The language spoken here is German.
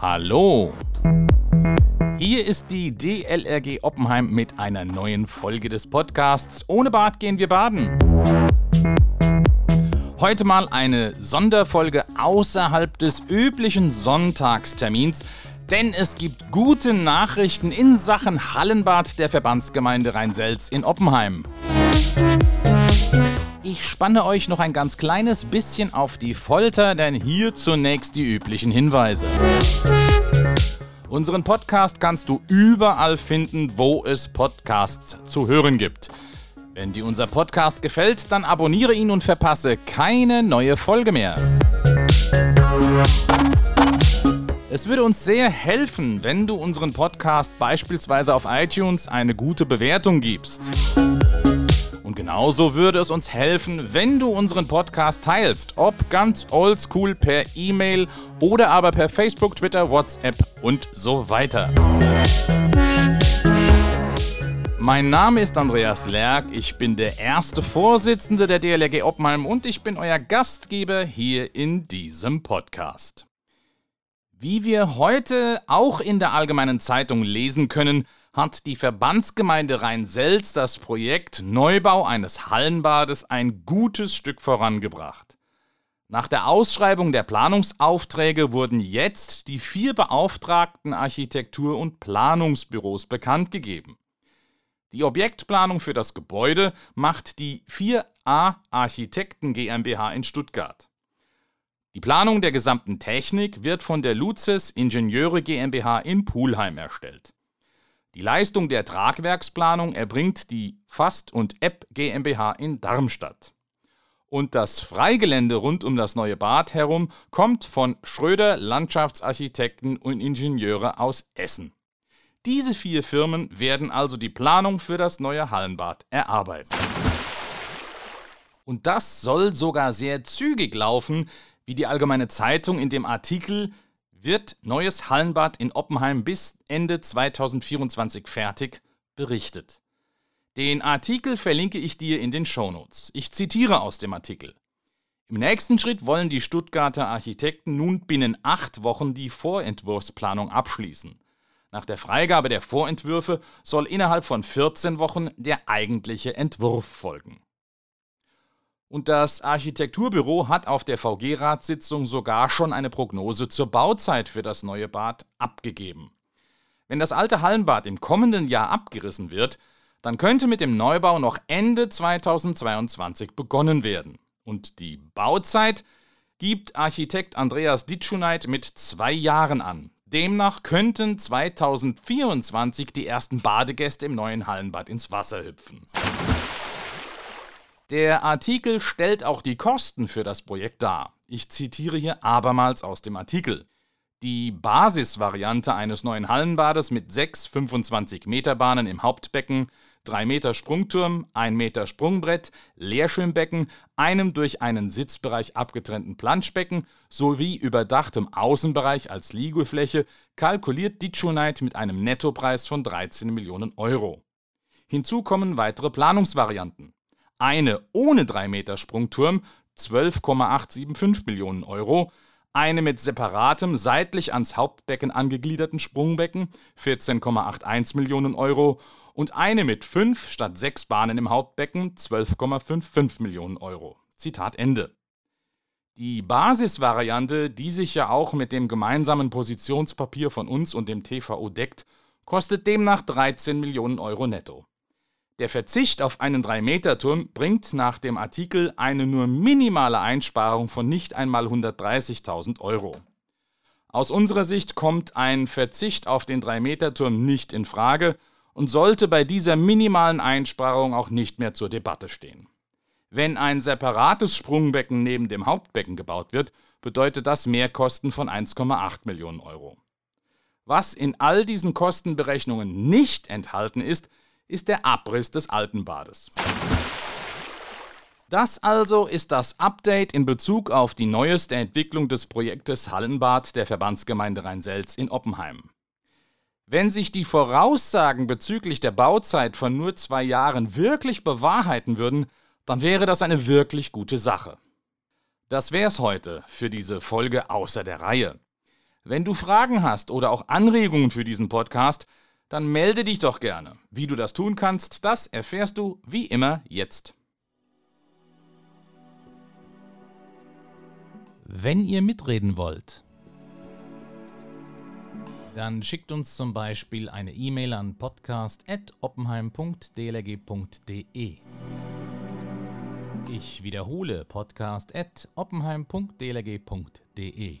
Hallo! Hier ist die DLRG Oppenheim mit einer neuen Folge des Podcasts Ohne Bad gehen wir baden. Heute mal eine Sonderfolge außerhalb des üblichen Sonntagstermins, denn es gibt gute Nachrichten in Sachen Hallenbad der Verbandsgemeinde Rhein-Selz in Oppenheim. Ich spanne euch noch ein ganz kleines bisschen auf die Folter, denn hier zunächst die üblichen Hinweise. Unseren Podcast kannst du überall finden, wo es Podcasts zu hören gibt. Wenn dir unser Podcast gefällt, dann abonniere ihn und verpasse keine neue Folge mehr. Es würde uns sehr helfen, wenn du unseren Podcast beispielsweise auf iTunes eine gute Bewertung gibst. Und genauso würde es uns helfen, wenn du unseren Podcast teilst, ob ganz oldschool per E-Mail oder aber per Facebook, Twitter, WhatsApp und so weiter. Mein Name ist Andreas Lerck, ich bin der erste Vorsitzende der DLRG Oppenheim und ich bin euer Gastgeber hier in diesem Podcast. Wie wir heute auch in der Allgemeinen Zeitung lesen können, hat die Verbandsgemeinde Rhein-Selz das Projekt Neubau eines Hallenbades ein gutes Stück vorangebracht. Nach der Ausschreibung der Planungsaufträge wurden jetzt die vier beauftragten Architektur- und Planungsbüros bekannt gegeben. Die Objektplanung für das Gebäude macht die 4a Architekten GmbH in Stuttgart. Die Planung der gesamten Technik wird von der Luzes Ingenieure GmbH in Pulheim erstellt. Die Leistung der Tragwerksplanung erbringt die Fast und App GmbH in Darmstadt. Und das Freigelände rund um das neue Bad herum kommt von Schröder Landschaftsarchitekten und Ingenieure aus Essen. Diese vier Firmen werden also die Planung für das neue Hallenbad erarbeiten. Und das soll sogar sehr zügig laufen, wie die Allgemeine Zeitung in dem Artikel wird neues Hallenbad in Oppenheim bis Ende 2024 fertig berichtet. Den Artikel verlinke ich dir in den Shownotes. Ich zitiere aus dem Artikel. Im nächsten Schritt wollen die Stuttgarter Architekten nun binnen acht Wochen die Vorentwurfsplanung abschließen. Nach der Freigabe der Vorentwürfe soll innerhalb von 14 Wochen der eigentliche Entwurf folgen. Und das Architekturbüro hat auf der VG-Ratssitzung sogar schon eine Prognose zur Bauzeit für das neue Bad abgegeben. Wenn das alte Hallenbad im kommenden Jahr abgerissen wird, dann könnte mit dem Neubau noch Ende 2022 begonnen werden. Und die Bauzeit gibt Architekt Andreas Ditschuneit mit zwei Jahren an. Demnach könnten 2024 die ersten Badegäste im neuen Hallenbad ins Wasser hüpfen. Der Artikel stellt auch die Kosten für das Projekt dar. Ich zitiere hier abermals aus dem Artikel. Die Basisvariante eines neuen Hallenbades mit sechs 25 Meter Bahnen im Hauptbecken, 3 Meter Sprungturm, 1 Meter Sprungbrett, Leerschwimmbecken, einem durch einen Sitzbereich abgetrennten Planschbecken sowie überdachtem Außenbereich als Liegefläche kalkuliert Ditchonite mit einem Nettopreis von 13 Millionen Euro. Hinzu kommen weitere Planungsvarianten. Eine ohne 3 Meter Sprungturm 12,875 Millionen Euro, eine mit separatem seitlich ans Hauptbecken angegliederten Sprungbecken 14,81 Millionen Euro und eine mit 5 statt 6 Bahnen im Hauptbecken 12,55 Millionen Euro. Zitat Ende. Die Basisvariante, die sich ja auch mit dem gemeinsamen Positionspapier von uns und dem TVO deckt, kostet demnach 13 Millionen Euro netto. Der Verzicht auf einen 3-Meter-Turm bringt nach dem Artikel eine nur minimale Einsparung von nicht einmal 130.000 Euro. Aus unserer Sicht kommt ein Verzicht auf den 3-Meter-Turm nicht in Frage und sollte bei dieser minimalen Einsparung auch nicht mehr zur Debatte stehen. Wenn ein separates Sprungbecken neben dem Hauptbecken gebaut wird, bedeutet das Mehrkosten von 1,8 Millionen Euro. Was in all diesen Kostenberechnungen nicht enthalten ist, ist der Abriss des alten Bades. Das also ist das Update in Bezug auf die neueste Entwicklung des Projektes Hallenbad der Verbandsgemeinde Rhein-Selz in Oppenheim. Wenn sich die Voraussagen bezüglich der Bauzeit von nur zwei Jahren wirklich bewahrheiten würden, dann wäre das eine wirklich gute Sache. Das wär's heute für diese Folge außer der Reihe. Wenn du Fragen hast oder auch Anregungen für diesen Podcast, dann melde dich doch gerne. Wie du das tun kannst, das erfährst du wie immer jetzt. Wenn ihr mitreden wollt, dann schickt uns zum Beispiel eine E-Mail an podcast.oppenheim.dlg.de. Ich wiederhole podcast.oppenheim.dlg.de.